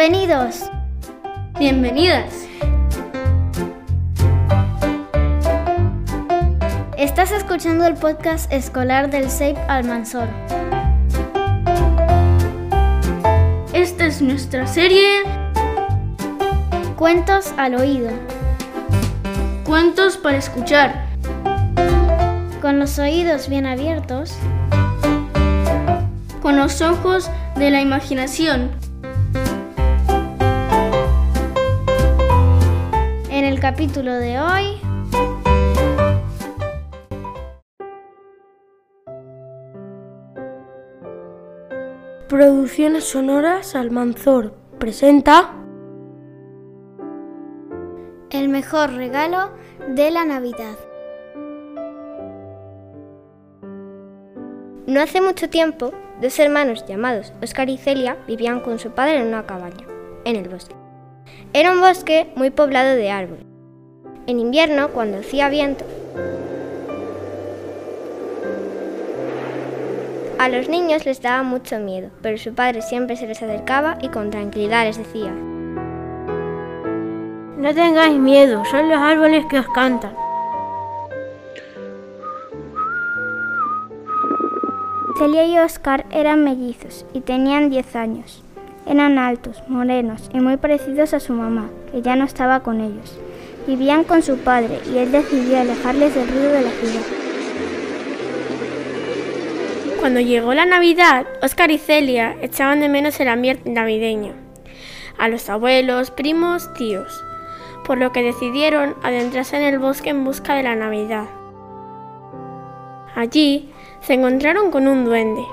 Bienvenidos. Bienvenidas. Estás escuchando el podcast escolar del SEIP Almanzor. Esta es nuestra serie Cuentos al oído. Cuentos para escuchar. Con los oídos bien abiertos. Con los ojos de la imaginación. Capítulo de hoy... Producciones Sonoras Almanzor presenta El mejor regalo de la Navidad. No hace mucho tiempo, dos hermanos llamados Oscar y Celia vivían con su padre en una cabaña, en el bosque. Era un bosque muy poblado de árboles. En invierno, cuando hacía viento, a los niños les daba mucho miedo, pero su padre siempre se les acercaba y con tranquilidad les decía, No tengáis miedo, son los árboles que os cantan. Celia y Oscar eran mellizos y tenían 10 años. Eran altos, morenos y muy parecidos a su mamá, que ya no estaba con ellos. Vivían con su padre y él decidió alejarles del ruido de la ciudad. Cuando llegó la Navidad, Oscar y Celia echaban de menos el ambiente navideño, a los abuelos, primos, tíos, por lo que decidieron adentrarse en el bosque en busca de la Navidad. Allí se encontraron con un duende.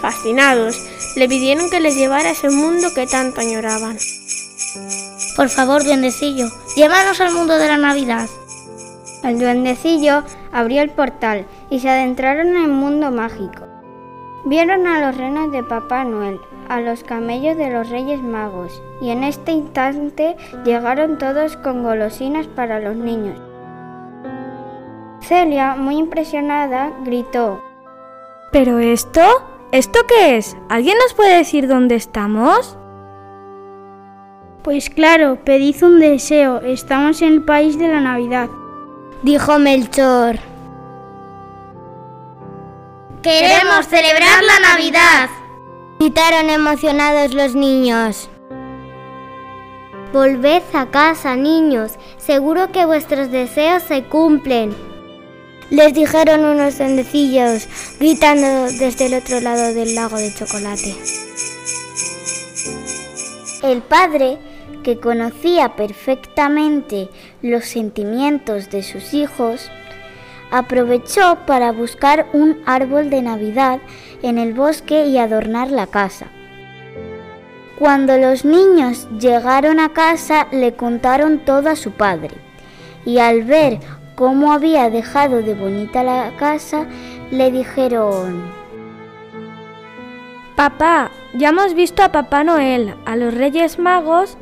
Fascinados, le pidieron que les llevara ese mundo que tanto añoraban. Por favor, duendecillo, llévanos al mundo de la Navidad. El duendecillo abrió el portal y se adentraron en el mundo mágico. Vieron a los renos de Papá Noel, a los camellos de los Reyes Magos, y en este instante llegaron todos con golosinas para los niños. Celia, muy impresionada, gritó, ¿Pero esto? ¿Esto qué es? ¿Alguien nos puede decir dónde estamos? Pues claro, pedid un deseo, estamos en el país de la Navidad. dijo Melchor. ¡Queremos celebrar la Navidad! Gritaron emocionados los niños. Volved a casa, niños. Seguro que vuestros deseos se cumplen. Les dijeron unos duendecillos, gritando desde el otro lado del lago de chocolate. El padre, que conocía perfectamente los sentimientos de sus hijos, aprovechó para buscar un árbol de Navidad en el bosque y adornar la casa. Cuando los niños llegaron a casa le contaron todo a su padre y al ver cómo había dejado de bonita la casa le dijeron Papá, ya hemos visto a Papá Noel, a los Reyes Magos.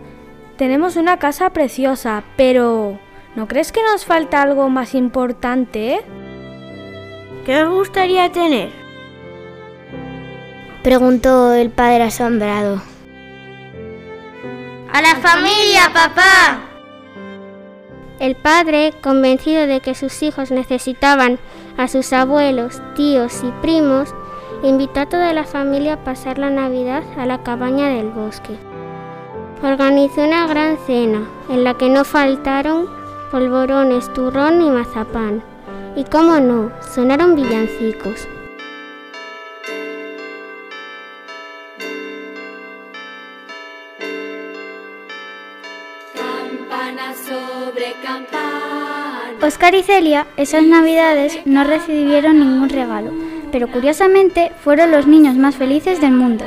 Tenemos una casa preciosa, pero ¿no crees que nos falta algo más importante? ¿Qué os gustaría tener? preguntó el padre asombrado. ¡A la familia, papá! El padre, convencido de que sus hijos necesitaban a sus abuelos, tíos y primos, invitó a toda la familia a pasar la Navidad a la cabaña del bosque. Organizó una gran cena en la que no faltaron polvorones, turrón y mazapán. Y cómo no, sonaron villancicos. Oscar y Celia esas navidades no recibieron ningún regalo, pero curiosamente fueron los niños más felices del mundo.